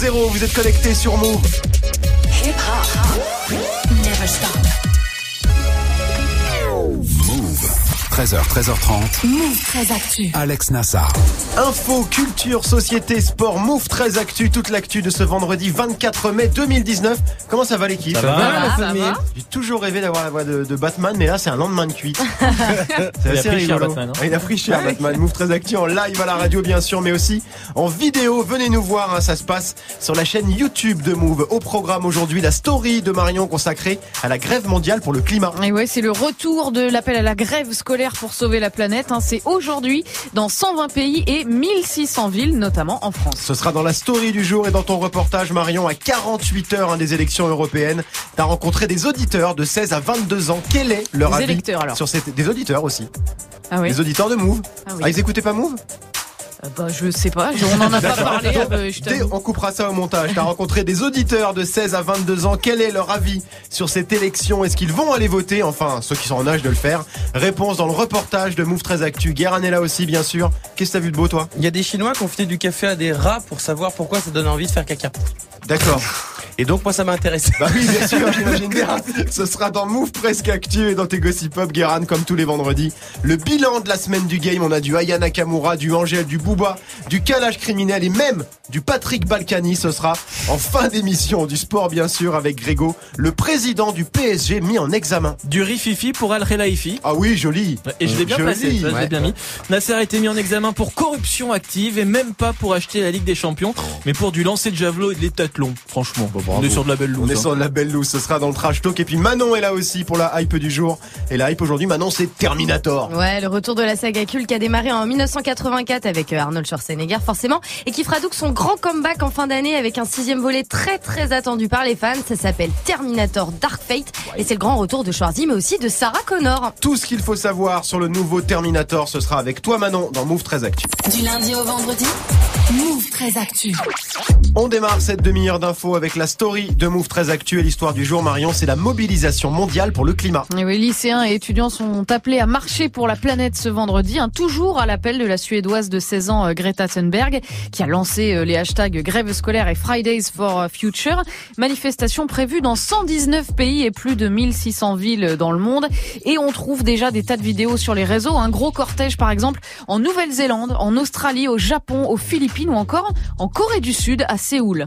0, vous êtes connectés sur Move. 13h, 13h30. Move très actu. Alex Nassar. Info, culture, société, sport, Move très actu, toute l'actu de ce vendredi 24 mai 2019. Comment ça va l'équipe Ça va, la famille J'ai toujours rêvé d'avoir la voix de, de Batman, mais là c'est un lendemain de cuite. c'est Il a assez pris cher, rigolo. Batman, hein. Ah, il a pris cher Batman. Move très actu en live à la radio bien sûr, mais aussi en vidéo. Venez nous voir, hein, ça se passe sur la chaîne YouTube de Move. Au programme aujourd'hui, la story de Marion consacrée à la grève mondiale pour le climat. Et ouais, c'est le retour de l'appel à la grève scolaire pour sauver la planète. hein. C'est aujourd'hui dans 120 pays et 1600 villes, notamment en France. Ce sera dans la story du jour et dans ton reportage Marion à 48 heures hein, des élections européennes. T'as rencontré des auditeurs de 16 à 22 ans. Quel est leur Des avis électeurs, alors. sur cette... des auditeurs aussi? Ah oui. Les auditeurs de Move. Ah oui. Ah, ils écoutaient pas Move? Euh, bah, je sais pas, je- on en a pas parlé. euh, je Dès- t'avoue. on coupera ça au montage. T'as rencontré des auditeurs de 16 à 22 ans. Quel est leur avis sur cette élection? Est-ce qu'ils vont aller voter? Enfin, ceux qui sont en âge de le faire. Réponse dans le reportage de Move 13 Actu. Guérin est là aussi, bien sûr. Qu'est-ce que t'as vu de beau, toi? Il y a des Chinois qui ont filé du café à des rats pour savoir pourquoi ça donne envie de faire caca. D'accord. Et donc moi ça m'a intéressé. Bah oui, bien sûr, j'imagine bien. Ce sera dans Move Presque Actu et dans tes Gossip Pop, Guéran, comme tous les vendredis. Le bilan de la semaine du game, on a du Aya Nakamura, du Angèle, du Booba, du calage criminel et même du Patrick Balkany. Ce sera en fin d'émission du sport, bien sûr, avec Grégo, le président du PSG mis en examen. Du rififi pour Al Khelaifi. Ah oui, joli. Et je l'ai bien Joli. placé, ça, je l'ai Ouais. bien mis. Nasser a été mis en examen pour corruption active et même pas pour acheter la Ligue des Champions, mais pour du lancer de javelot et de l'étathlon. Franchement, on est sur de la belle On loose. est hein. sur de la belle loose, ce sera dans le trash talk. Et puis Manon est là aussi pour la hype du jour. Et la hype aujourd'hui, Manon, c'est Terminator. Ouais, le retour de la saga culte qui a démarré en 1984 avec euh, Arnold Schwarzenegger forcément et qui fera donc son grand comeback en fin d'année avec un sixième volet très très attendu par les fans. Ça s'appelle Terminator Dark Fate et c'est le grand retour de Schwarzy mais aussi de Sarah Connor. Tout ce qu'il faut savoir sur le nouveau Terminator, ce sera avec toi Manon dans Move 13 Actu. Du lundi au vendredi. Move très actu. On démarre cette demi-heure d'infos avec la story de Move 13 Actu et l'histoire du jour Marion, c'est la mobilisation mondiale pour le climat. Et oui, lycéens et étudiants sont appelés à marcher pour la planète ce vendredi, hein, toujours à l'appel de la Suédoise de 16 ans euh, Greta Thunberg, qui a lancé euh, les hashtags grève scolaire et Fridays for Future. Manifestation prévue dans 119 pays et plus de 1600 villes dans le monde. Et on trouve déjà des tas de vidéos sur les réseaux. Un gros cortège, par exemple, en Nouvelle-Zélande, en Australie, au Japon, aux Philippines ou encore en Corée du Sud, à Séoul.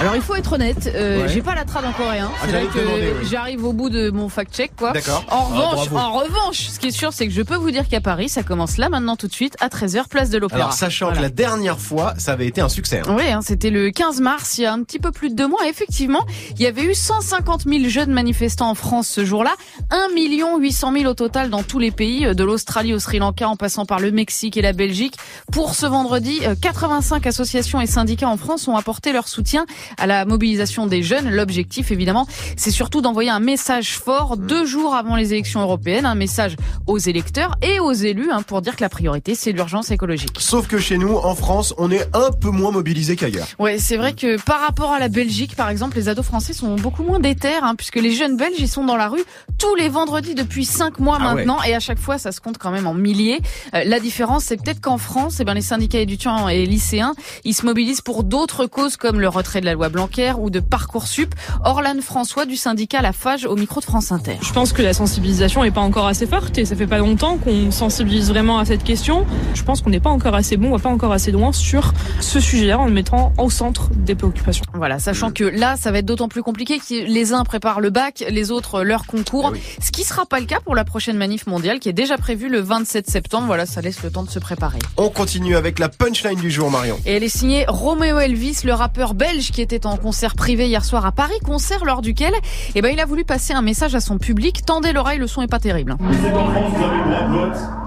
Alors il faut être honnête, euh, Ouais. j'ai pas la trad en coréen. Ah, C'est là que oui. j'arrive au bout de mon fact-check quoi. D'accord. En revanche, bravo. en revanche, ce qui est sûr, c'est que je peux vous dire qu'à Paris, ça commence là maintenant tout de suite à 13h place de l'Opéra. Alors sachant Voilà. que la dernière fois, ça avait été un succès. hein. Oui, hein, c'était le 15 mars, il y a un petit peu plus de deux mois. Effectivement, il y avait eu 150 000 jeunes manifestants en France ce jour-là, 1 800 000 au total dans tous les pays, euh, de l'Australie au Sri Lanka en passant par le Mexique et la Belgique. Pour ce vendredi, euh, 85 associations et syndicats en France ont apporté leur soutien à la mobilisation des jeunes. L'objectif, évidemment, c'est surtout d'envoyer un message fort deux jours avant les élections européennes, un message aux électeurs et aux élus hein, pour dire que la priorité, c'est l'urgence écologique. Sauf que chez nous, en France, on est un peu moins mobilisés qu'ailleurs. Ouais, c'est vrai que par rapport à la Belgique, par exemple, les ados français sont beaucoup moins déter, hein, puisque les jeunes Belges, ils sont dans la rue tous les vendredis depuis cinq mois Ah ouais. maintenant, et à chaque fois, ça se compte quand même en milliers. Euh, la différence, c'est peut-être qu'en France, eh ben, les syndicats étudiants et lycéens, ils se mobilisent pour d'autres causes comme le retrait de la loi Blanquer ou de Parcoursup. Orlane François du syndicat La Fage au micro de France Inter. Je pense que la sensibilisation n'est pas encore assez forte et ça fait pas longtemps qu'on sensibilise vraiment à cette question. Je pense qu'on n'est pas encore assez bon, on va pas encore assez loin sur ce sujet-là en le mettant au centre des préoccupations. Voilà, sachant que là, ça va être d'autant plus compliqué que les uns préparent le bac, les autres leur concours. Oui. Ce qui sera pas le cas pour la prochaine manif mondiale qui est déjà prévue le 27 septembre. Voilà, ça laisse le temps de se préparer. On continue avec la punchline du jour Marion. Et elle est signée Romeo Elvis, le rappeur belge qui était en concert privé hier soir à Paris, concert lors duquel, eh ben, il a voulu passer un message à son public. Tendez l'oreille, le son est pas terrible. Je sais qu'en France, vous avez de la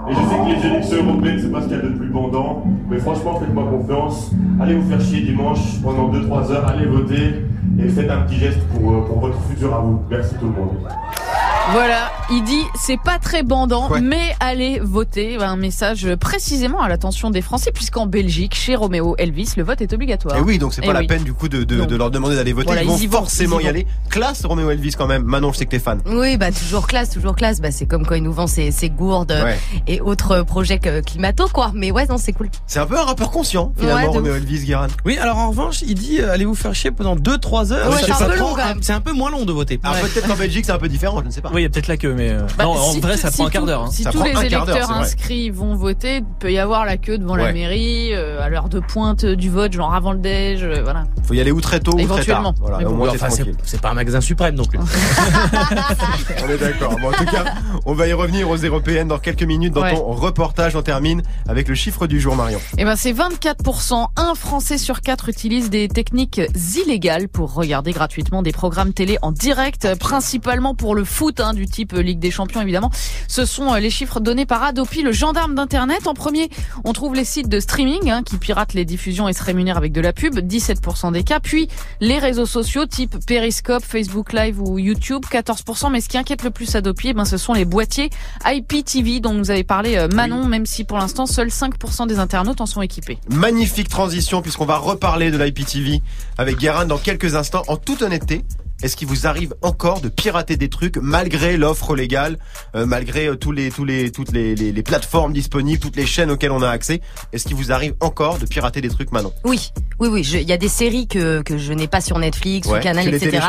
et je sais que les élections européennes, c'est pas ce qu'il y a de plus bandant, mais franchement, faites-moi confiance. Allez vous faire chier dimanche pendant 2-3 heures, allez voter, et faites un petit geste pour, euh, pour votre futur à vous. Merci tout le monde. Voilà, il dit c'est pas très bandant, Ouais. mais allez voter. Un message précisément à l'attention des Français, puisqu'en Belgique, chez Roméo Elvis, le vote est obligatoire. Et oui, donc c'est pas Eh la oui. peine du coup de, de, leur demander d'aller voter. Voilà, ils vont ils y vont, forcément ils y aller. Classe Roméo Elvis quand même. Manon, je sais que t'es fan. Oui, bah toujours classe, toujours classe. Bah c'est comme quand il nous vend ses, ses gourdes Ouais. et autres projets que- climato, quoi. Mais ouais, non, c'est cool. C'est un peu un rappeur conscient finalement, Ouais, Roméo. Elvis, Guérin. Oui, alors en revanche, il dit euh, allez vous faire chier pendant 2-3 heures. C'est un prend peu long, quand même. C'est un peu moins long de voter. Alors peut-être qu'en Belgique c'est un peu différent, je ne sais pas. Oui, il y a peut-être la queue, mais euh, Bah, non, en vrai, ça si prend un quart tout- d'heure. hein. Si Ça tous prend les quart électeurs inscrits vont voter, il peut y avoir la queue devant la mairie, euh, à l'heure de pointe du vote, genre avant le déj, euh, voilà. Faut y aller ou très tôt ou très tard. Éventuellement. Voilà, bon. enfin, c'est tranquille. c'est pas un magasin suprême non plus. On est d'accord. Bon, en tout cas, on va y revenir aux européennes dans quelques minutes. Dans Ouais. ton reportage, on termine avec le chiffre du jour, Marion. Eh ben, c'est 24%. Un Français sur quatre utilise des techniques illégales pour regarder gratuitement des programmes télé en direct, euh, principalement pour le foot, hein, du type Ligue des Champions, évidemment. Ce sont euh, les chiffres donnés par Adopi, le gendarme d'Internet. En premier, on trouve les sites de streaming, hein, qui piratent les diffusions et se rémunèrent avec de la pub, 17% des cas. Puis, les réseaux sociaux, type Periscope, Facebook Live ou YouTube, 14%. Mais ce qui inquiète le plus Adopi, eh ben, ce sont les boîtiers IPTV dont nous avait parlé euh, Manon, même si pour l'instant, seuls 5% des internautes en sont équipés. Magnifique transition puisqu'on va reparler de l'IPTV avec Guérin dans quelques instants. En toute honnêteté, est-ce qu'il vous arrive encore de pirater des trucs malgré l'offre légale, euh, malgré euh, tous les, tous les, toutes les, les, les plateformes disponibles, toutes les chaînes auxquelles on a accès? Est-ce qu'il vous arrive encore de pirater des trucs maintenant Oui, oui, oui. je- Il y a des séries que, que je n'ai pas sur Netflix Ouais, ou Canal, tu etc.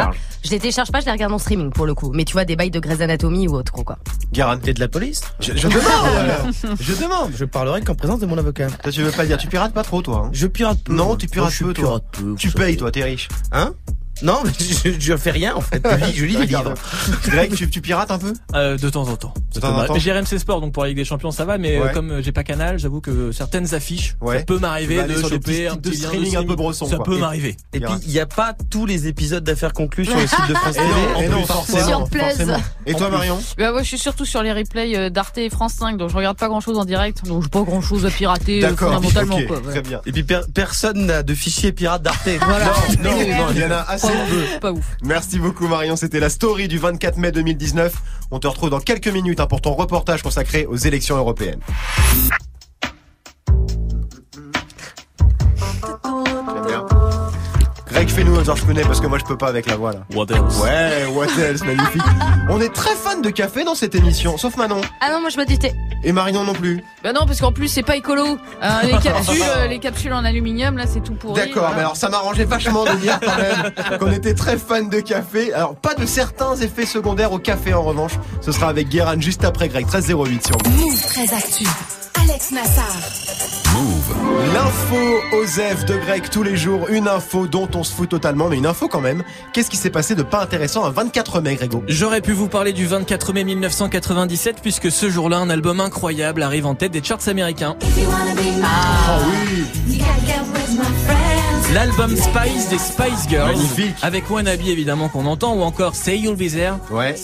Je les télécharge pas, je les regarde en streaming pour le coup. Mais tu vois, des bails de Grey's Anatomy ou autre, quoi. Guérin T'es de la police? Je, je demande Je demande Je parlerai qu'en présence de mon avocat. Toi, tu veux pas dire, tu pirates pas trop toi hein? Je pirate peu. Non, tu pirates peu, toi. pirate peu, Tu payes toi, t'es riche. Hein? Non, mais je, je fais rien en fait. Je lis, je lis des livres. Greg, tu, tu pirates un peu? Euh, de temps en temps. J'ai RMC Sport, donc pour la Ligue des Champions, ça va. Mais euh, Ouais. comme euh, j'ai pas Canal, j'avoue que certaines affiches, Ouais. ça peut m'arriver de petits choper un petit streaming un peu brosson, Ça quoi. peut m'arriver. Et puis il n'y a pas tous les épisodes d'affaires conclues sur le site de France En et non, forcément. Et toi. Marion? Bah ouais, je suis surtout sur les replays d'Arte et France 5, donc je regarde pas grand chose en direct, donc j'ai pas grand chose à pirater fondamentalement très bien. Et puis per- personne n'a de fichier pirate d'Arte. Voilà. Non, il y en a assez Pas ouf. Merci beaucoup Marion, c'était la story du 24 mai 2019. On te retrouve dans quelques minutes hein, pour ton reportage consacré aux élections européennes. Greg, fais-nous un George Clooney parce que moi je peux pas avec la voix là. What else? Ouais, what else, magnifique. On est très fan de café dans cette émission, sauf Manon. Ah non, moi je bois du thé. Et Marion non plus. Bah non, parce qu'en plus c'est pas écolo. Les capsules, euh, les capsules en aluminium, là c'est tout pourri. D'accord, Voilà. mais alors ça m'arrangeait vachement de dire quand même qu'on était très fan de café. Alors pas de certains effets secondaires au café en revanche. Ce sera avec Guérin juste après Greg 1308 sur Move. Move très actu. Alex Nassar. L'info Osef de Greg tous les jours, une info dont on se fout totalement, mais une info quand même. Qu'est-ce qui s'est passé de pas intéressant un 24 mai, Grégo? J'aurais pu vous parler du 24 mai 1997 puisque ce jour-là, un album incroyable arrive en tête des charts américains. Ah oui L'album Spice des Spice Girls. Magnifique. Avec Wannabe évidemment qu'on entend ou encore Say You'll Be There. Ouais.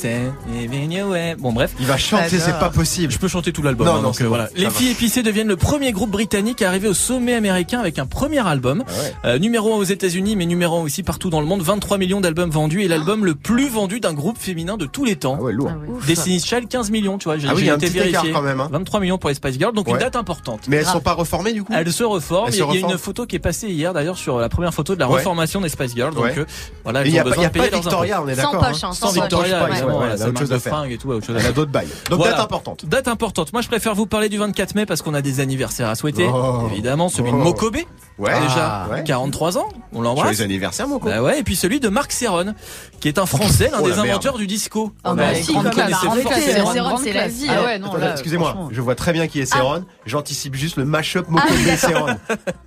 Way. Bon bref. Il va chanter, c'est pas possible. Je peux chanter tout l'album. Non, hein, non, donc, c'est euh, voilà. Les filles épicées deviennent le premier groupe britannique à arriver au sommet américain avec un premier album. Ah ouais. Euh, numéro 1 aux États-Unis, mais numéro 1 aussi partout dans le monde. 23 millions d'albums vendus et l'album le plus vendu d'un groupe féminin de tous les temps. Ah ouais, lourd. Ah ouais. Destiny's Child 15 millions, tu vois. J'ai Ah oui, été vérifié. quand même, hein. 23 millions pour les Spice Girls, donc une date importante. Mais elles sont pas reformées du coup Elles se reforment. Il y a- y une photo qui est passée hier d'ailleurs sur la première photo de la Ouais. reformation des Spice Girls. Donc Ouais. euh, voilà, Et elles Il n'y a, ont besoin de payer pas leurs impôts. Victoria, on est Sans d'accord. poche, hein. hein, Sans sans. Victoria, c'est autre chose à de faire. fringues et tout, autre chose à Elle a d'autres bails. Donc Voilà. date importante. Date importante. Moi, je préfère vous parler du 24 mai parce qu'on a des anniversaires à souhaiter. Oh. Évidemment, celui de Oh. Mokobe. Ouais. Déjà, ouais. 43 ans. On l'embrasse. Joyeux anniversaire, mon Bah ouais, et puis celui de Marc Serron, qui est un Français, l'un Oh, des la merde. inventeurs du disco. Bah, si, c'est la vie. Ah ouais, non, Attends, là, Excusez-moi, je vois très bien qui est Céron. J'anticipe juste le mashup Mokobe Céron.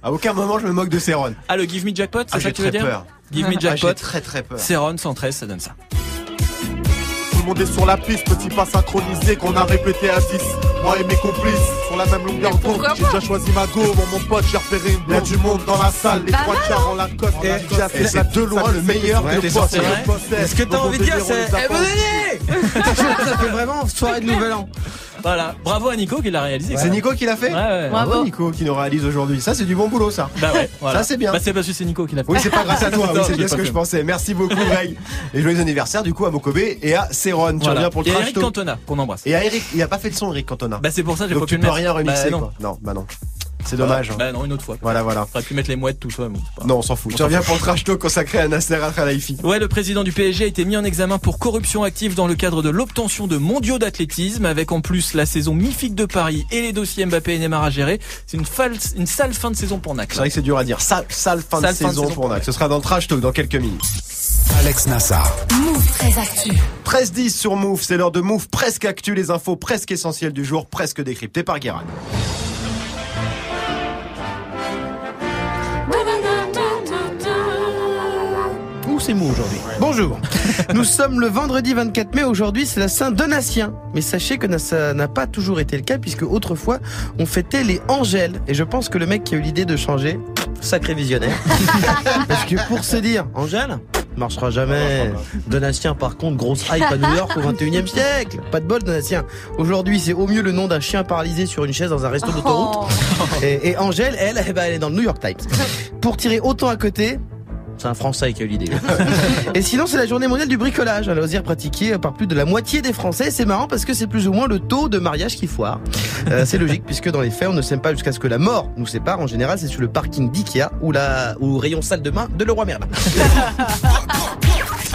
À aucun moment je me moque de Céron. Ah, le Give Me Jackpot, c'est Ah, ça j'ai que tu veux très dire peur. Give Me Ah, j'ai Jackpot, très très peur. Céron 113, ça donne ça. Tout le monde est sur la piste, petit pas synchronisé qu'on a répété à 10. Moi et mes complices, sur la même longueur d'onde. J'ai déjà choisi ma go, bon, mon pote, j'ai repéré une blonde. du monde dans la salle, les Pas trois quarts en la cote. Et- Et c'est de loin le meilleur que que t'es sorti. Et ce que t'as envie de dire, c'est Eh, Ça fait vraiment soirée de nouvel an. Voilà, bravo à Nico qui l'a réalisé. C'est Nico qui l'a fait Ouais, ouais. Bravo Nico qui nous réalise aujourd'hui. Ça c'est du bon boulot ça. Bah ouais, voilà. Ça c'est bien. Bah c'est parce que c'est Nico qui l'a fait. Oui, c'est pas grâce à toi, oui, c'est bien ce que je pensais. Merci beaucoup, Greg. Et joyeux anniversaire, du coup, à Mokobe et à Céron. Tu Voilà. reviens pour le Et à Eric. Cantona qu'on embrasse. Et à Eric, il a pas fait de son, Eric Cantona. Bah c'est pour ça que j'ai pas tu pu le mettre. rien remixer, Bah. Non, bah non. C'est dommage. hein. Bah non, une autre fois. Voilà, voilà. J'aurais pu mettre les mouettes tout ça. pas- Non, on s'en fout. Tu reviens pour le trash talk consacré à Nasser Al-Khelaifi. Ouais, le président du PSG a été mis en examen pour corruption active dans le cadre de l'obtention de mondiaux d'athlétisme, avec en plus la saison mythique de Paris et les dossiers Mbappé et Neymar à gérer. C'est une, false- une sale fin de saison pour Nac. C'est vrai que c'est dur à dire. Sale, sale fin Sale de fin de saison pour Nac. Ce sera dans le trash talk dans quelques minutes. Alex Nassar. Move très actu. 13-10 sur Move, c'est l'heure de Move presque actu, les infos presque essentielles du jour, presque décryptées par Guérin. Mou aujourd'hui. Bonjour. Nous sommes le vendredi 24 mai. Aujourd'hui, c'est la Saint-Donatien. Mais sachez que ça n'a pas toujours été le cas, puisque autrefois, on fêtait les Angèles. Et je pense que le mec qui a eu l'idée de changer, sacré visionnaire. Parce que pour se dire, Angèle marchera jamais. Donatien, par contre, grosse hype à New York au 21 e siècle. Pas de bol, Donatien. Aujourd'hui, c'est au mieux le nom d'un chien paralysé sur une chaise dans un resto d'autoroute. Et, et Angèle, elle, eh ben, elle est dans le New York Times. Pour tirer autant à côté, c'est un Français qui a eu l'idée. Et sinon, c'est la journée mondiale du bricolage, un loisir pratiqué par plus de la moitié des Français. C'est marrant parce que c'est plus ou moins le taux de mariage qui foire. Euh, c'est logique puisque dans les faits, on ne s'aime pas jusqu'à ce que la mort nous sépare. En général, c'est sur le parking d'Ikea ou la ou rayon salle de bain de Leroy Merlin.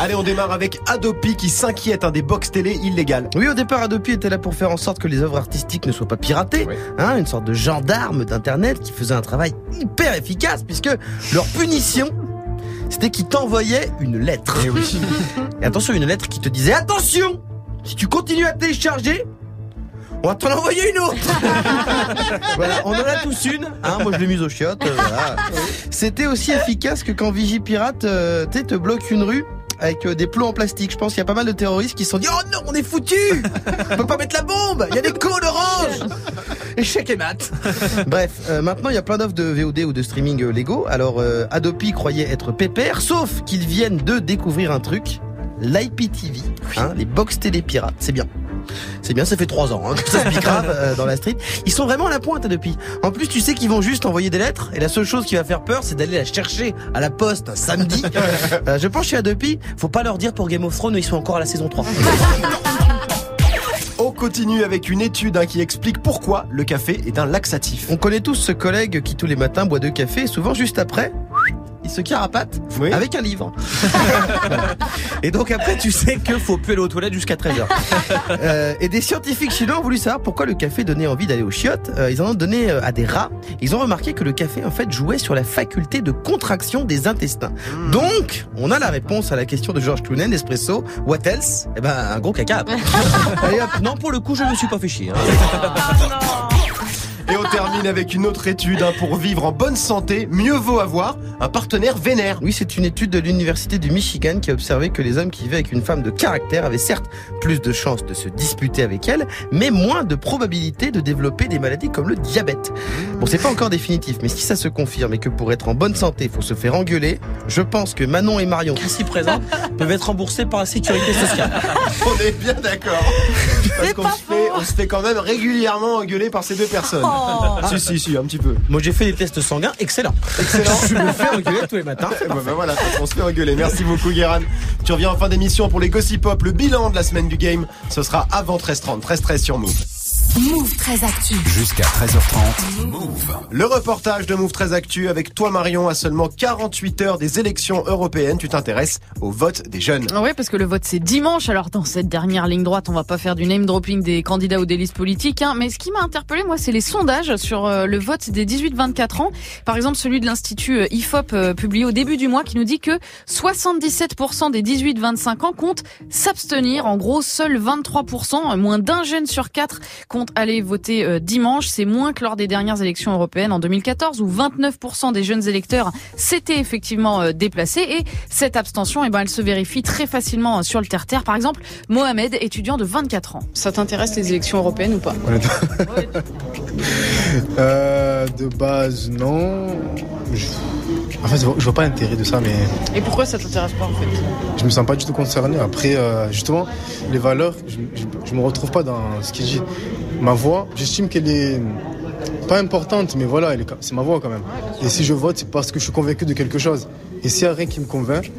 Allez, on démarre avec Adopi qui s'inquiète hein, des box télé illégales. Oui, au départ, Adopi était là pour faire en sorte que les œuvres artistiques ne soient pas piratées. Hein, une sorte de gendarme d'Internet qui faisait un travail hyper efficace puisque leur punition, c'était qu'ils t'envoyaient une lettre. Et attention, une lettre qui te disait attention, si tu continues à télécharger, on va t'en envoyer une autre. voilà, on en a tous une. Hein, moi, je l'ai mise aux chiottes. euh, voilà. C'était aussi efficace que quand Vigipirate euh, te bloque une rue avec euh, des plots en plastique. Je pense qu'il y a pas mal de terroristes qui se sont dit Oh non, on est foutu On peut pas mettre la bombe Il y a des codes orange Échec et mat Bref, euh, maintenant il y a plein d'offres de VOD ou de streaming euh, légaux. Alors euh, Adopi croyait être pépère, sauf qu'ils viennent de découvrir un truc l'IPTV, hein, les box télé pirates. C'est bien. C'est bien, ça fait trois ans hein, que ça se pique grave euh, dans la street. Ils sont vraiment à la pointe depuis. En plus, tu sais qu'ils vont juste envoyer des lettres et la seule chose qui va faire peur, c'est d'aller la chercher à la poste un samedi. Euh, je pense chez Adopi, faut pas leur dire pour Game of Thrones, ils sont encore à la saison 3. On continue avec une étude hein, qui explique pourquoi le café est un laxatif. On connaît tous ce collègue qui tous les matins boit deux cafés et souvent juste après, il se carapate Oui. avec un livre. et donc après, tu sais que faut plus aller aux toilettes jusqu'à 13h. Euh, et des scientifiques chinois ont voulu savoir pourquoi le café donnait envie d'aller aux chiottes. Euh, ils en ont donné euh, à des rats. Ils ont remarqué que le café en fait jouait sur la faculté de contraction des intestins. Donc, on a la réponse à la question de George Clooney, Nespresso. What else? Eh ben, un gros caca. Allez hop, non pour le coup, je me suis pas fait chier. hein. Et on termine avec une autre étude hein, pour vivre en bonne santé. Mieux vaut avoir un partenaire vénère. Oui, c'est une étude de l'université du Michigan qui a observé que les hommes qui vivaient avec une femme de caractère avaient certes plus de chances de se disputer avec elle, mais moins de probabilité de développer des maladies comme le diabète. Bon, c'est pas encore définitif, mais si ça se confirme et que pour être en bonne santé, il faut se faire engueuler, je pense que Manon et Marion, ici présents, peuvent être remboursés par la sécurité sociale. On est bien d'accord. Parce qu'on se fait, on se fait quand même régulièrement engueuler par ces deux personnes. Si, si, si, un petit peu. Moi, j'ai fait des tests sanguins, excellent. Excellent. Je me fais engueuler tous les matins. Ben voilà, on se fait engueuler. Merci beaucoup, Guéran. Tu reviens en fin d'émission pour les Gossip Pop. Le bilan de la semaine du game, ce sera avant 13h30. 13h13 sur Move. Move très actu. Jusqu'à 13h30. Move. Le reportage de Move très Actu avec toi, Marion, à seulement 48 heures des élections européennes. Tu t'intéresses au vote des jeunes. Oui, parce que le vote c'est dimanche. Alors dans cette dernière ligne droite, on va pas faire du name dropping des candidats ou des listes politiques. Hein, mais ce qui m'a interpellé, moi, c'est les sondages sur euh, le vote des 18-24 ans. Par exemple, celui de l'institut euh, IFOP euh, publié au début du mois qui nous dit que 77% des 18-25 ans comptent s'abstenir. En gros, seuls 23%, euh, moins d'un jeune sur quatre, compte aller voter euh, dimanche. C'est moins que lors des dernières élections européennes en 2014 où 29% des jeunes électeurs s'étaient effectivement euh, déplacés. Et cette abstention, eh ben, elle se vérifie très facilement euh, sur le terre-terre. Par exemple, Mohamed, étudiant de 24 ans. Ça t'intéresse les élections européennes ou pas? Euh, de base, non. Je... En fait, je vois- pas l'intérêt de ça, mais Et pourquoi ça t'intéresse pas en fait? je me sens pas du tout concerné. Après, euh, justement, les valeurs, je, je, je me retrouve pas dans ce qu'il dit. ma voix, j'estime qu'elle est pas importante, mais voilà, c'est ma voix quand même. Et si je vote, c'est parce que je suis convaincu de quelque chose. Et s'il n'y a rien qui me convainc,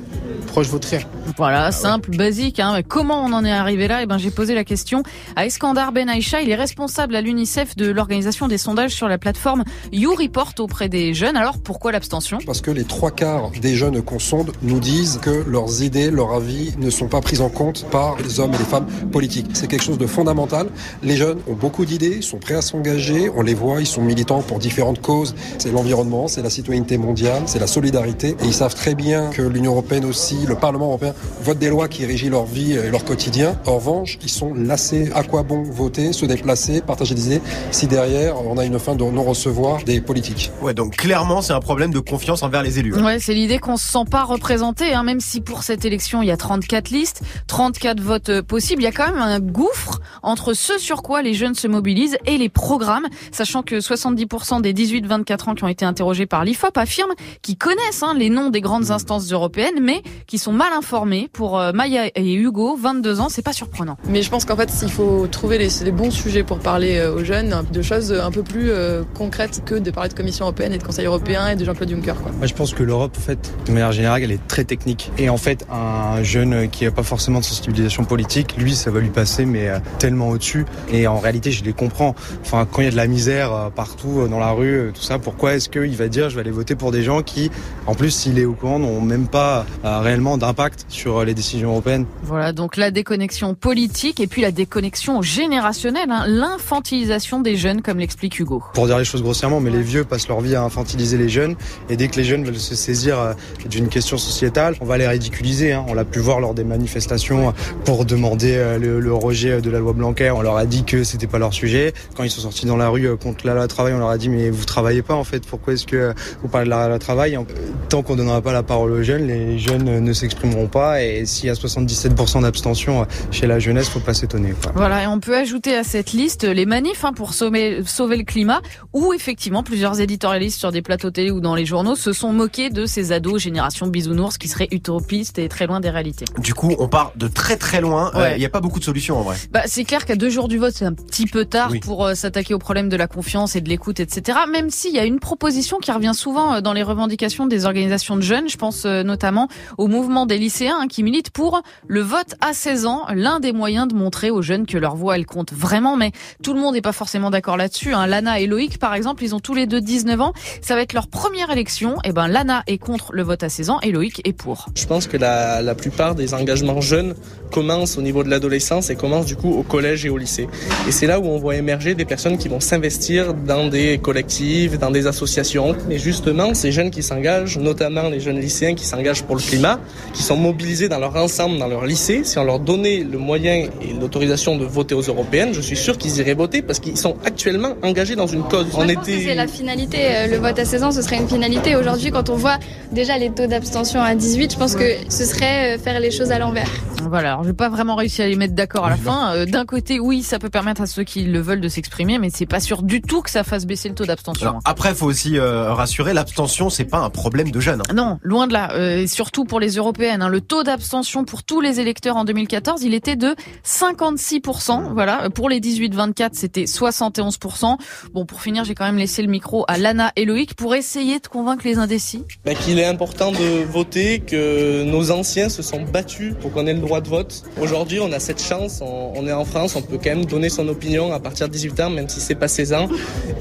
pourquoi je voterai Voilà, simple, basique. Hein. Mais comment on en est arrivé là? Eh ben, j'ai posé la question à Iskandar Ben Aïcha. Il est responsable à l'UNICEF de l'organisation des sondages sur la plateforme YouReport auprès des jeunes. Alors pourquoi l'abstention? Parce que les trois quarts des jeunes qu'on sonde nous disent que leurs idées, leurs avis ne sont pas pris en compte par les hommes et les femmes politiques. C'est quelque chose de fondamental. Les jeunes ont beaucoup d'idées, sont prêts à s'engager, on les voit, ils sont militants pour différentes causes. C'est l'environnement, c'est la citoyenneté mondiale, c'est la solidarité. Et ils savent très bien que l'Union européenne aussi, le Parlement européen, votent des lois qui régissent leur vie et leur quotidien. En revanche, ils sont lassés. À quoi bon voter, se déplacer, partager des idées si derrière on a une fin de non-recevoir des politiques? Ouais, donc clairement, c'est un problème de confiance envers les élus. hein. Ouais, c'est l'idée qu'on se sent pas représenté, hein, même si pour cette élection il y a 34 listes, 34 votes possibles, il y a quand même un gouffre entre ce sur quoi les jeunes se mobilisent et les programmes, sachant que 70% des 18-24 ans qui ont été interrogés par l'IFOP affirment qu'ils connaissent hein, les noms des grandes instances européennes, mais qui sont mal informés. Pour euh, Maya et Hugo, 22 ans, c'est pas surprenant. Mais je pense qu'en fait, il faut trouver les, les bons sujets pour parler euh, aux jeunes de choses un peu plus euh, concrètes que de parler de Commission européenne et de Conseil européen et de Jean-Claude Juncker. Quoi. Moi, je pense que l'Europe, en fait, de manière générale, elle est très technique. Et en fait, un jeune qui n'a pas forcément de sensibilisation politique, lui, ça va lui passer, mais tellement au-dessus. Et en réalité, je les comprends. Enfin, quand il y a de la misère partout dans la rue, tout ça, pourquoi est-ce qu'il va dire je vais aller voter pour des gens qui, en plus, s'il est au courant, n'ont même pas euh, réellement d'impact sur euh, les décisions européennes Voilà, donc la déconnexion politique et puis la déconnexion générationnelle, hein, l'infantilisation des jeunes, comme l'explique Hugo. Pour dire les choses grossièrement, mais les vieux passent leur vie à infantiliser les jeunes. Et dès que les jeunes veulent se saisir euh, d'une question sociétale, on va les ridiculiser. hein. On l'a pu voir lors des manifestations pour demander euh, le, le rejet de la loi Blanquer. On leur a dit que c'était pas leur sujet. Quand ils sont sortis dans la rue euh, contre la loi travail, on leur a dit mais vous travaillez pas en fait. Pourquoi est-ce que euh, vous parlez de la loi travail? Euh, Tant qu'on donnera pas la parole aux jeunes, les jeunes euh, ne s'exprimeront pas. Et s'il y a 77% d'abstention euh, chez la jeunesse, faut pas s'étonner. quoi. Voilà, et on peut ajouter à cette liste les manifs hein, pour sauver, sauver le climat, où effectivement plusieurs éditorialistes sur des plateaux télé ou dans les journaux se sont moqués de ces ados génération bisounours qui seraient utopistes et très loin des réalités. Du coup, on part de très très loin. Euh, Il Ouais. n'y a pas beaucoup de solutions en vrai. Bah, c'est clair qu'à deux jours du vote, c'est un petit peu tard Oui. pour euh, s'attaquer au problème de la confiance et de l'écoute, etc. Même s'il y a une proposition qui revient souvent euh, dans les revendications des organisations de jeunes. Je pense euh, notamment au mouvement des lycéens qui militent pour le vote à 16 ans, l'un des moyens de montrer aux jeunes que leur voix elle compte vraiment. Mais tout le monde n'est pas forcément d'accord là-dessus. Hein. Lana et Loïc, par exemple, ils ont tous les deux 19 ans. Ça va être leur première élection. Et ben Lana est contre le vote à 16 ans et Loïc est pour. Je pense que la, la plupart des engagements jeunes commencent au niveau de l'adolescence et commencent du coup au collège et au lycée. Et c'est là où on voit émerger des personnes qui vont s'investir dans des collectifs, dans des associations. Et justement, ces jeunes qui s'engagent, notamment les jeunes lycéens qui s'engagent pour le climat, qui sont mobilisés dans leur ensemble, dans leur lycée, si on leur donnait le moyen et l'autorisation de voter aux européennes, je suis sûr qu'ils iraient voter parce qu'ils sont actuellement engagés dans une cause. On Je pense que c'est la finalité. euh, Le vote à 16 ans, ce serait une finalité. Aujourd'hui, quand on voit déjà les taux d'abstention à 18, je pense que ce serait euh, faire les choses à l'envers. Voilà, alors j'ai pas vraiment réussi à les mettre d'accord à la fin. Euh, D'un côté, oui, ça peut permettre à ceux qui le veulent de s'exprimer, mais c'est pas sûr du tout que ça fasse baisser le taux d'abstention. Après, faut aussi euh, rassurer, l'abstention, c'est pas un problème de jeunes. hein. Non, loin de là. Euh, surtout pour les européennes, hein. le taux d'abstention pour tous les électeurs en 2014, il était de 56%. Voilà, pour les 18-24, c'était 71%. Bon, pour finir, j'ai quand même laissé le micro à Lana et Loïc pour essayer de convaincre les indécis. Ben, qu'il est important de voter, que nos anciens se sont battus pour qu'on ait le droit de vote. Aujourd'hui, on a cette chance, on, on est en France, on peut quand même donner son opinion à partir de 18 ans, même si c'est pas 16 ans,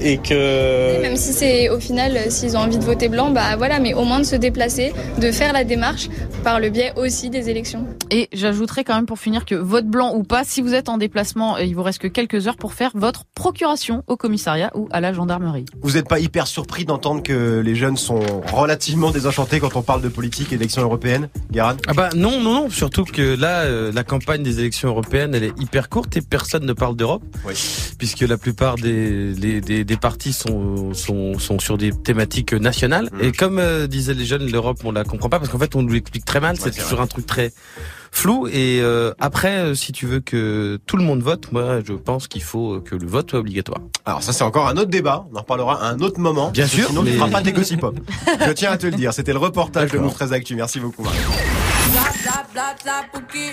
et que... Même si c'est au final, s'ils ont envie de voter blanc, bah voilà, mais au moins de se déplacer, de faire la démarche par le biais aussi des élections. Et j'ajouterai quand même pour finir que vote blanc ou pas, si vous êtes en déplacement, euh, il vous reste que quelques heures pour faire votre procuration au commissariat ou à la gendarmerie. Vous n'êtes pas hyper surpris d'entendre que les jeunes sont relativement désenchantés quand on parle de politique et d'élections européennes, Guérin? Ah bah non, non, non. Surtout que là, euh, la campagne des élections européennes, elle est hyper courte et personne ne parle d'Europe, puisque la plupart des, les- des, des partis sont, sont, sont sur des thématiques nationales. Et comme euh, disaient les jeunes, l'Europe, on la comprend pas parce qu'en fait, on nous l'explique très mal. c'est sur un truc très flou. Et euh, après, euh, si tu veux que tout le monde vote, moi, je pense qu'il faut euh, que le vote soit obligatoire. Alors ça c'est encore un autre débat, on en reparlera à un autre moment. Bien sûr, Sinon tu mais- feras pas tes gossip pop. Je tiens à te le dire, c'était le reportage de. Move 13 Actu. Merci beaucoup Marie. Bla bla bla la pouki.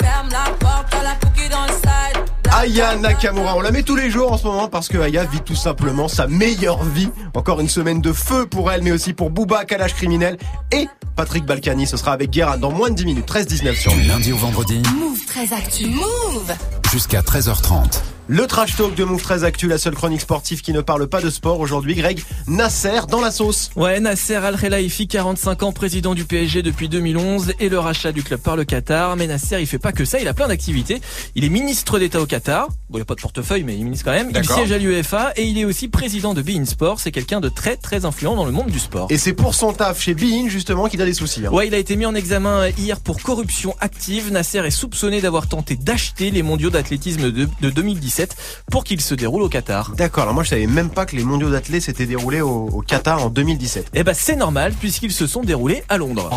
Ferme la porte à la pouki dans le side. Aya Nakamura, on la met tous les jours en ce moment parce que Aya vit tout simplement sa meilleure vie. Encore une semaine de feu pour elle, mais aussi pour Booba, Kalash criminel et Patrick Balkany. Ce sera avec Guérin dans moins de 10 minutes, 13-19 sur Du lundi au vendredi Move très actu. Move jusqu'à 13h30. Le trash talk de Move 13 Actu, la seule chronique sportive qui ne parle pas de sport. Aujourd'hui, Greg Nasser dans la sauce. Ouais, Nasser Al-Khelaifi, 45 ans, président du PSG depuis 2011 et le rachat du club par le Qatar. Mais Nasser, il fait pas que ça, il a plein d'activités. Il est ministre d'État au Qatar. Bon, il a pas de portefeuille, mais il est ministre quand même. Il siège à l'UEFA et il est aussi président de Bein Sport. C'est quelqu'un de très très influent dans le monde du sport. Et c'est pour son taf chez Bein justement qu'il a des soucis. hein. Ouais, il a été mis en examen hier pour corruption active. Nasser est soupçonné d'avoir tenté d'acheter les mondiaux d'athlétisme de, de 2017 pour qu'ils se déroulent au Qatar. D'accord, alors moi je savais même pas que les mondiaux d'athlé s'étaient déroulés au, au Qatar en 2017. Eh ben c'est normal puisqu'ils se sont déroulés à Londres.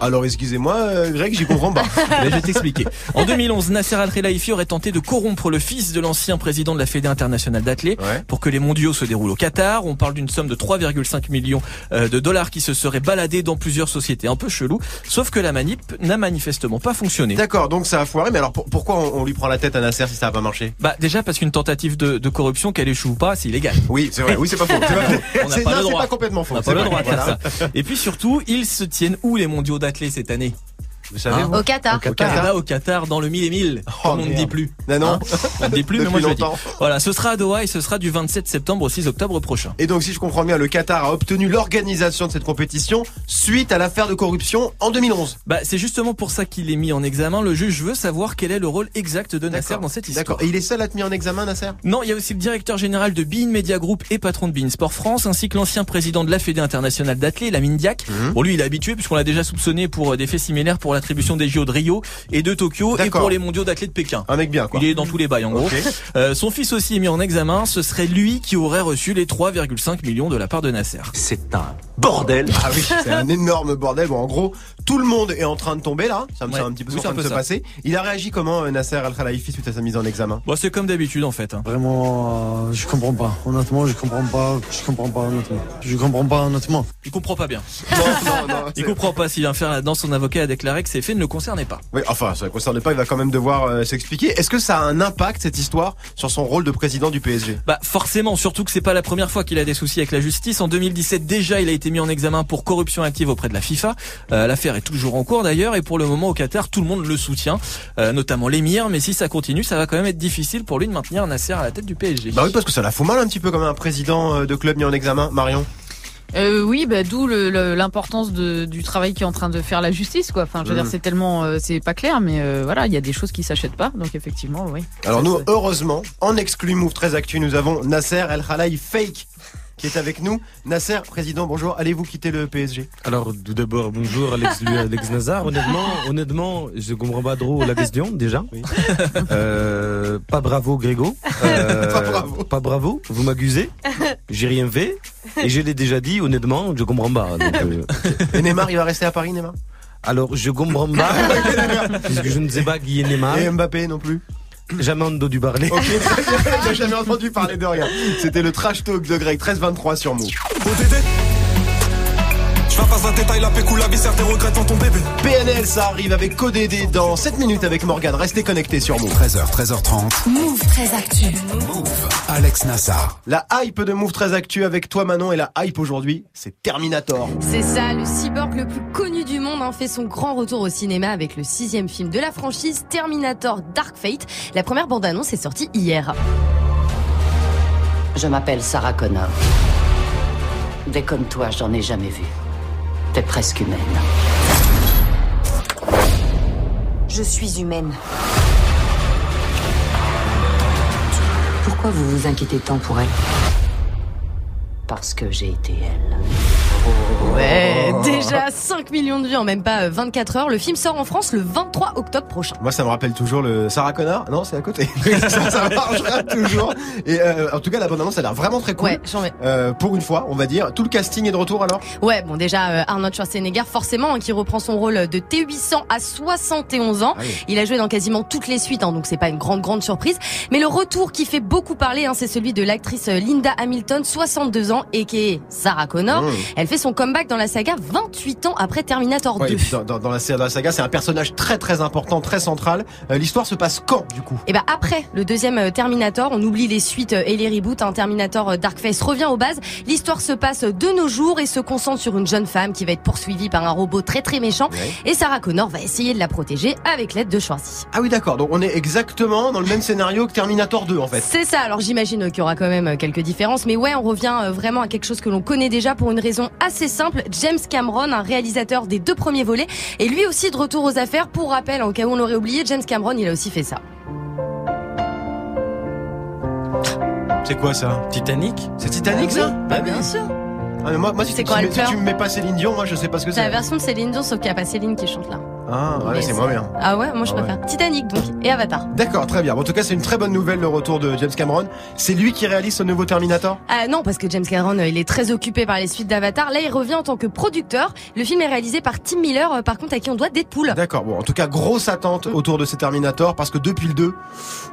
Alors excusez-moi, euh, Greg, j'y comprends pas. Mais je vais t'expliquer. En 2011, Nasser Al-Khelaifi aurait tenté de corrompre le fils de l'ancien président de la Fédé internationale d'athlé pour que les mondiaux se déroulent au Qatar. On parle d'une somme de 3,5 millions euh, de dollars qui se serait baladée dans plusieurs sociétés. Un peu chelou. Sauf que la manip n'a manifestement pas fonctionné. D'accord, donc ça a foiré, mais alors pour- pourquoi on, on lui prend la tête à Nasser si ça a pas marché? Bah déjà parce qu'une tentative de, de corruption qu'elle échoue ou pas, c'est illégal. Oui, c'est vrai, oui c'est pas faux. c'est pas faux. On n'a C'est- pas non, le c'est droit. pas complètement faux. On n'a pas le droit de faire voilà. ça. Et puis surtout, ils se tiennent où les mondiaux d'athlètes cette année Vous savez, Hein vous Au Qatar. Au Qatar. Ben, au Qatar, dans le mille et mille. Oh, Comme on ne dit plus. Non, non. Hein on ne dit plus, mais moi Depuis je le dis. Voilà, ce sera à Doha et ce sera du 27 septembre au 6 octobre prochain. Et donc si je comprends bien, le Qatar a obtenu l'organisation de cette compétition suite à l'affaire de corruption en 2011. Bah, c'est justement pour ça qu'il est mis en examen. Le juge veut savoir quel est le rôle exact de Nasser dans cette histoire. D'accord. Et il est seul à être mis en examen, Nasser? Non, il y a aussi le directeur général de Bein Media Group et patron de Bein Sport France, ainsi que l'ancien président de la Fédé internationale d'athlé, la Diac. Mhm. Bon, lui, il est habitué puisqu'on l'a déjà soupçonné pour euh, des faits similaires pour l'attribution des JO de Rio et de Tokyo et pour les mondiaux d'athlètes de Pékin. Un mec bien, quoi. Il est dans tous les bails en gros. Euh, son fils aussi est mis en examen. Ce serait lui qui aurait reçu les 3,5 millions de la part de Nasser. C'est un bordel. Ah oui, c'est un énorme bordel. Bon, en gros, tout le monde est en train de tomber là. Ça me Ouais. semble un petit peu Oui, ce qui est en train de se peu ça. passer. Il a réagi comment, euh, Nasser Al-Khelaifi, suite à sa mise en examen? Bon, c'est comme d'habitude en fait. hein. Vraiment, euh, je comprends pas. Honnêtement, je comprends pas. Je comprends pas honnêtement. Je comprends pas honnêtement. Il comprend pas bien. Non, non, non. Il comprend pas s'il vient faire là-dedans. Son avocat a déclaré que ces faits ne le concernaient pas. Oui, enfin, ça ne concerne pas, il va quand même devoir euh, s'expliquer. Est-ce que ça a un impact, cette histoire, sur son rôle de président du PSG Bah forcément, surtout que c'est pas la première fois qu'il a des soucis avec la justice. En 2017 déjà, il a été mis en examen pour corruption active auprès de la FIFA. Euh, L'affaire est toujours en cours d'ailleurs et pour le moment au Qatar, tout le monde le soutient, euh, notamment l'émir. Mais si ça continue, ça va quand même être difficile pour lui de maintenir Nasser à la tête du PSG. Bah oui, parce que ça la fout mal un petit peu comme un président de club mis en examen, Marion. Euh, oui, bah, d'où l'importance du travail qui est en train de faire la justice, quoi. Enfin, je veux dire, c'est tellement, euh, c'est pas clair, mais euh, voilà, il y a des choses qui s'achètent pas, donc effectivement, oui. Alors nous, heureusement, en exclu Move très actu, nous avons Nasser El Khelaifi Fake qui est avec nous. Nasser, président, bonjour. Allez-vous quitter le PSG Alors, tout d'abord, bonjour Alex, lui, Alex Nazar. Honnêtement, honnêtement, je comprends pas trop la question, déjà. Euh, pas bravo, Grégo. Euh, Pas bravo. Pas bravo. Vous m'accusez. J'ai rien fait. Et je l'ai déjà dit, honnêtement, je comprends pas. Donc, euh, Et Neymar, il va rester à Paris, Neymar? Alors, je comprends pas. puisque je ne sais pas qui est Neymar. Et Mbappé non plus Jamais entendu parler. Ok, j'ai jamais entendu parler de rien. C'était le trash talk de Greg 1323 sur Move. Je vais pas un détail, la pécou, la viscère, tes regrets dans ton bébé. PNL, ça arrive avec CoDD dans 7 minutes avec Morgane. Restez connectés sur Move. 13h, 13h30. Move très actu. Alex Nassar. La hype de Move très actu avec toi Manon et la hype aujourd'hui, c'est Terminator. C'est ça, le cyborg le plus connu du monde hein, fait son grand retour au cinéma avec le sixième film de la franchise Terminator Dark Fate. La première bande-annonce est sortie hier. Je m'appelle Sarah Connor. Des comme toi, j'en ai jamais vu. Presque humaine. Je suis humaine. Pourquoi vous vous inquiétez tant pour elle? Parce que j'ai été elle. Ouais, déjà 5 millions de vues en même pas euh, 24 heures. Le film sort en France le 23 octobre prochain. Moi, ça me rappelle toujours le Sarah Connor. Non, c'est à côté. ça, ça marchera toujours. Et euh, en tout cas, la bande annonce, a l'air vraiment très cool. Ouais, j'en mets. Euh, pour une fois, on va dire. Tout le casting est de retour alors? Ouais, bon déjà euh, Arnold Schwarzenegger forcément hein, qui reprend son rôle de T800 à 71 ans. Ah oui. Il a joué dans quasiment toutes les suites, hein, donc c'est pas une grande grande surprise. Mais le retour qui fait beaucoup parler, hein, c'est celui de l'actrice euh, Linda Hamilton, 62 ans, et qui est Sarah Connor. Mmh. Elle fait fait son comeback dans la saga 28 ans après Terminator 2. Ouais, et puis dans, dans- dans la, dans la saga, c'est un personnage très très important, très central. Euh, L'histoire se passe quand, du coup? Et ben après le deuxième euh, Terminator, on oublie les suites euh, et les reboots. Un Terminator Dark Face revient aux bases. L'histoire se passe de nos jours et se concentre sur une jeune femme qui va être poursuivie par un robot très très méchant. Et Sarah Connor va essayer de la protéger avec l'aide de Schwarzy. Ah oui, d'accord. Donc on est exactement dans le même scénario que Terminator 2, en fait. C'est ça. Alors j'imagine qu'il y aura quand même quelques différences, mais ouais, on revient vraiment à quelque chose que l'on connaît déjà pour une raison assez simple. James Cameron, un réalisateur des deux premiers volets, est lui aussi de retour aux affaires. Pour rappel, en cas où on l'aurait oublié, James Cameron, il a aussi fait ça. C'est quoi ça? Titanic? C'est Titanic, ça? Bah bien sûr. Ah, mais moi, moi si, C'est tu, si- si tu me mets pas Céline Dion, moi je sais pas ce que C'est la c'est. version de Céline Dion, sauf qu'il n'y a pas Céline qui chante là. Ah, ouais, c'est moins bien. Ah ouais, moi je Ah ouais. préfère. Titanic donc et Avatar. D'accord, très bien. Bon, en tout cas, c'est une très bonne nouvelle, le retour de James Cameron. C'est lui qui réalise ce nouveau Terminator? Ah non, parce que James Cameron, euh, il est très occupé par les suites d'Avatar. Là, il revient en tant que producteur. Le film est réalisé par Tim Miller, euh, par contre, à qui on doit Deadpool. D'accord, bon, en tout cas, grosse attente autour de ces Terminator, parce que depuis le 2,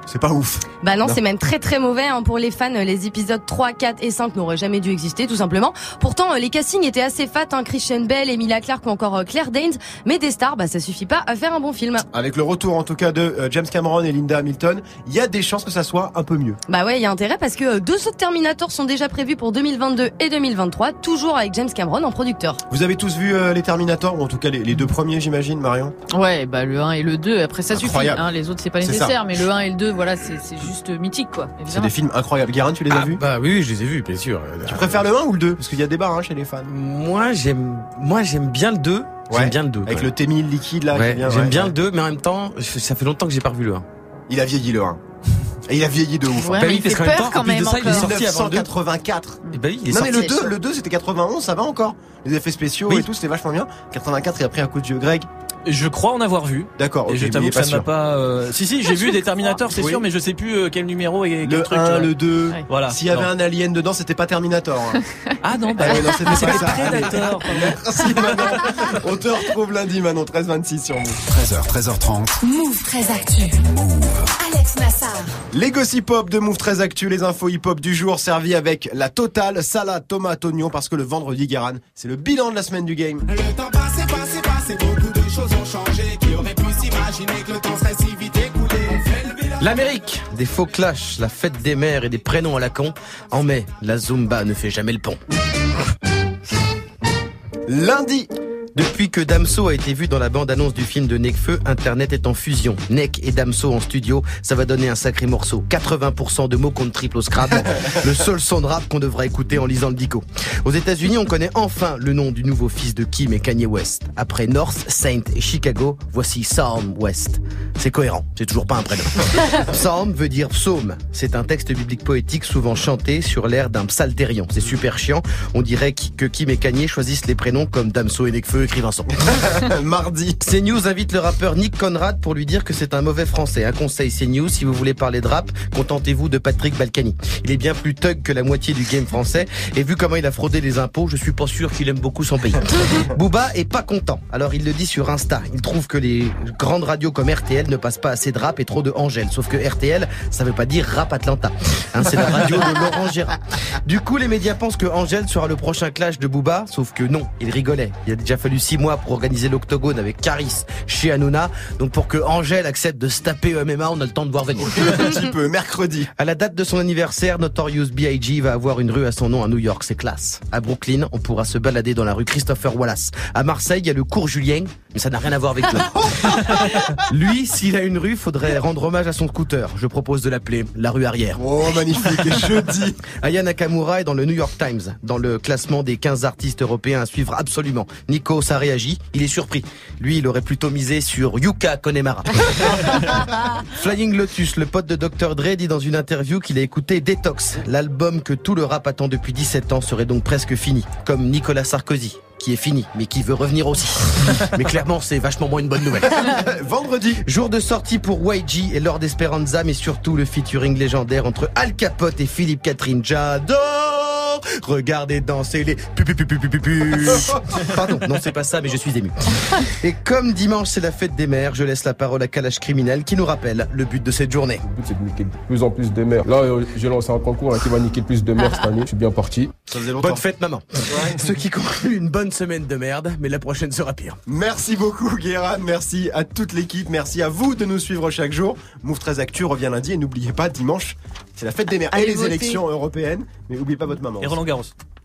c'est pas ouf. Bah non, c'est même très très mauvais hein. pour les fans. euh, Les épisodes 3, 4 et 5 n'auraient jamais dû exister, tout simplement. Pourtant, les castings étaient assez fat. Hein. Christian Bell, Emilia Clarke ou encore Claire Danes. Mais des stars, bah ça suffit pas à faire un bon film. Avec le retour, en tout cas, de euh, James Cameron et Linda Hamilton, il y a des chances que ça soit un peu mieux. Bah ouais, il y a intérêt parce que euh, deux autres Terminator sont déjà prévus pour 2022 et 2023, toujours avec James Cameron en producteur. Vous avez tous vu euh, les Terminator, ou en tout cas les, les deux premiers, j'imagine, Marion? Ouais, bah le 1 et le 2, après ça Incroyable. suffit. Hein, les autres, c'est pas nécessaire, mais le 1 et le 2, voilà, c'est c'est juste mythique, quoi. C'est des films incroyables. Guérin, tu les as Ah, vus? Bah oui, je les ai vus, bien sûr. Tu préfères le 1 ou le 2 Parce qu'il y a débat hein, chez les fans. Moi, j'aime, moi, j'aime bien le 2. Ouais. J'aime bien le 2. Avec le même. T1000 liquide là. Ouais, j'aime ouais, bien ouais. le 2, mais en même temps, ça fait longtemps que j'ai pas revu le 1. Il a vieilli le 1. Et il a vieilli de ouf. Ouais, Bah mais oui, il parce fait qu'en même temps, quand en plus de même ça, il est sorti avant le 2. 1984. Et bah oui, il est Non mais sorti. le 2, le 2 c'était 91, ça va encore. Les effets spéciaux Oui. et tout, c'était vachement bien. 84, il a pris un coup de vieux Greg. Je crois en avoir vu. D'accord, Et ok, je t'avoue que ça pas ne m'a pas. euh, Si si, j'ai vu des Terminators, c'est Oui. sûr, mais je sais plus euh, quel numéro et quel Le truc. 1, tu vois. le 2. Voilà. S'il y avait Non. un alien dedans, c'était pas Terminator. hein. Ah non, bah Ah ouais, non, c'était. Predator. Merci Manon. On te retrouve lundi Manon, 13-26 sur nous. 13h, 13h30. Move très actu. Alex Nassar. Les gossip hop de Move très Actu, les infos hip hop du jour servis avec la totale salade tomate oignon parce que le vendredi Guéran, c'est le bilan de la semaine du game. Le temps passé, passé, passé, beaucoup de choses ont changé. Qui aurait pu s'imaginer que le temps serait si vite écoulé On fait le bilan. L'Amérique, des faux clashs, la fête des mères et des prénoms à la con. En mai, la Zumba ne fait jamais le pont. Lundi, Depuis que Damso a été vu dans la bande-annonce du film de Necfeu, Internet est en fusion. Nec et Damso en studio, ça va donner un sacré morceau. 80% de mots contre triple au Scrabble. le seul son de rap qu'on devra écouter en lisant le dico. Aux États-Unis, on connaît enfin le nom du nouveau fils de Kim et Kanye West. Après North, Saint et Chicago, voici Psalm West. C'est cohérent, c'est toujours pas un prénom. Psalm veut dire psaume. C'est un texte biblique poétique souvent chanté sur l'air d'un psaltérion. C'est super chiant. On dirait que Kim et Kanye choisissent les prénoms comme Damso et Nekfeu écrit Vincent. mardi, CNews invite le rappeur Nick Conrad pour lui dire que c'est un mauvais français. Un conseil CNews, si vous voulez parler de rap, contentez-vous de Patrick Balkany. Il est bien plus thug que la moitié du game français et vu comment il a fraudé les impôts, je suis pas sûr qu'il aime beaucoup son pays. Booba est pas content. Alors il le dit sur Insta. Il trouve que les grandes radios comme RTL ne passent pas assez de rap et trop de Angèle. Sauf que RTL, ça veut pas dire rap Atlanta. Hein, c'est la radio de Laurent Gérard. Du coup, les médias pensent que Angèle sera le prochain clash de Booba, sauf que non, il rigolait. Il a déjà fallu six mois pour organiser l'octogone avec Caris chez Hanouna. Donc pour que Angèle accepte de se taper au MMA, on a le temps de voir venir. un petit peu, mercredi. À la date de son anniversaire, Notorious B.I.G. va avoir une rue à son nom à New York, c'est classe. À Brooklyn, on pourra se balader dans la rue Christopher Wallace. À Marseille, il y a le cours Julien, mais ça n'a rien à voir avec lui. lui, s'il a une rue, faudrait rendre hommage à son scooter. Je propose de l'appeler la rue arrière. Oh, magnifique, et jeudi. Aya Nakamura est dans le New York Times, dans le classement des 15 artistes européens à suivre absolument. Nico, ça réagit, il est surpris. Lui, il aurait plutôt misé sur Yuka Konemara. Flying Lotus, le pote de Dr. Dre, dit dans une interview qu'il a écouté Detox. L'album que tout le rap attend depuis 17 ans serait donc presque fini. Comme Nicolas Sarkozy, qui est fini, mais qui veut revenir aussi. mais clairement, c'est vachement moins une bonne nouvelle. Vendredi. Jour de sortie pour YG et Lord Esperanza, mais surtout le featuring légendaire entre Al Capote et Philippe Catherine. J'adore Regardez danser les. Pardon, non c'est pas ça, mais je suis ému. Et comme dimanche c'est la fête des mères, je laisse la parole à Kalash Criminel qui nous rappelle le but de cette journée. Le but c'est de niquer de plus en plus de mères. Là euh, j'ai lancé un concours là, qui va niquer le plus de mères cette année. Je suis bien parti. Bonne fête maman. Ce qui conclut une bonne semaine de merde, mais la prochaine sera pire. Merci beaucoup Guérin, merci à toute l'équipe, merci à vous de nous suivre chaque jour. Move 13 Actu revient lundi et n'oubliez pas dimanche, c'est la fête des mères Allez et les voter. élections européennes, mais n'oubliez pas votre maman. Et Roland Garros.